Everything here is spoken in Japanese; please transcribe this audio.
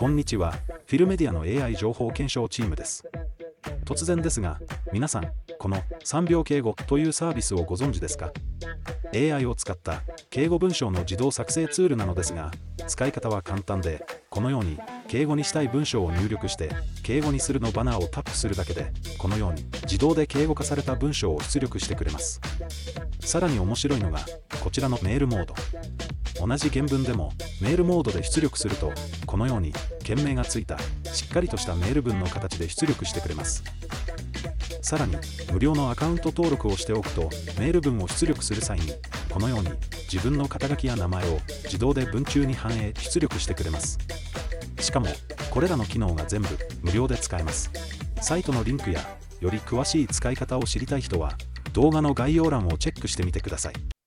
こんにちは、フィルメディアの AI 情報検証チームです。突然ですが、皆さん、この3秒敬語というサービスをご存知ですか ?AI を使った敬語文章の自動作成ツールなのですが、使い方は簡単で、このように敬語にしたい文章を入力して、敬語にするのバナーをタップするだけで、このように自動で敬語化された文章を出力してくれます。さらに面白いのが、こちらのメールモード。同じ原文でもメールモードで出力するとこのように件名がついたしっかりとしたメール文の形で出力してくれます。さらに無料のアカウント登録をしておくとメール文を出力する際にこのように自分の肩書きや名前を自動で文中に反映出力してくれます。しかもこれらの機能が全部無料で使えます。サイトのリンクやより詳しい使い方を知りたい人は動画の概要欄をチェックしてみてください。